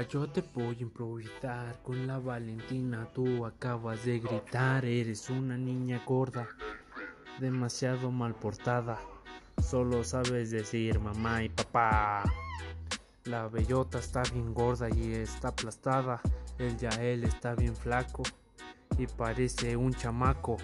Yo te voy a improvisar con la Valentina. Tú acabas de gritar, eres una niña gorda, demasiado mal portada. Solo sabes decir mamá y papá. La bellota está bien gorda y está aplastada. El él está bien flaco y parece un chamaco.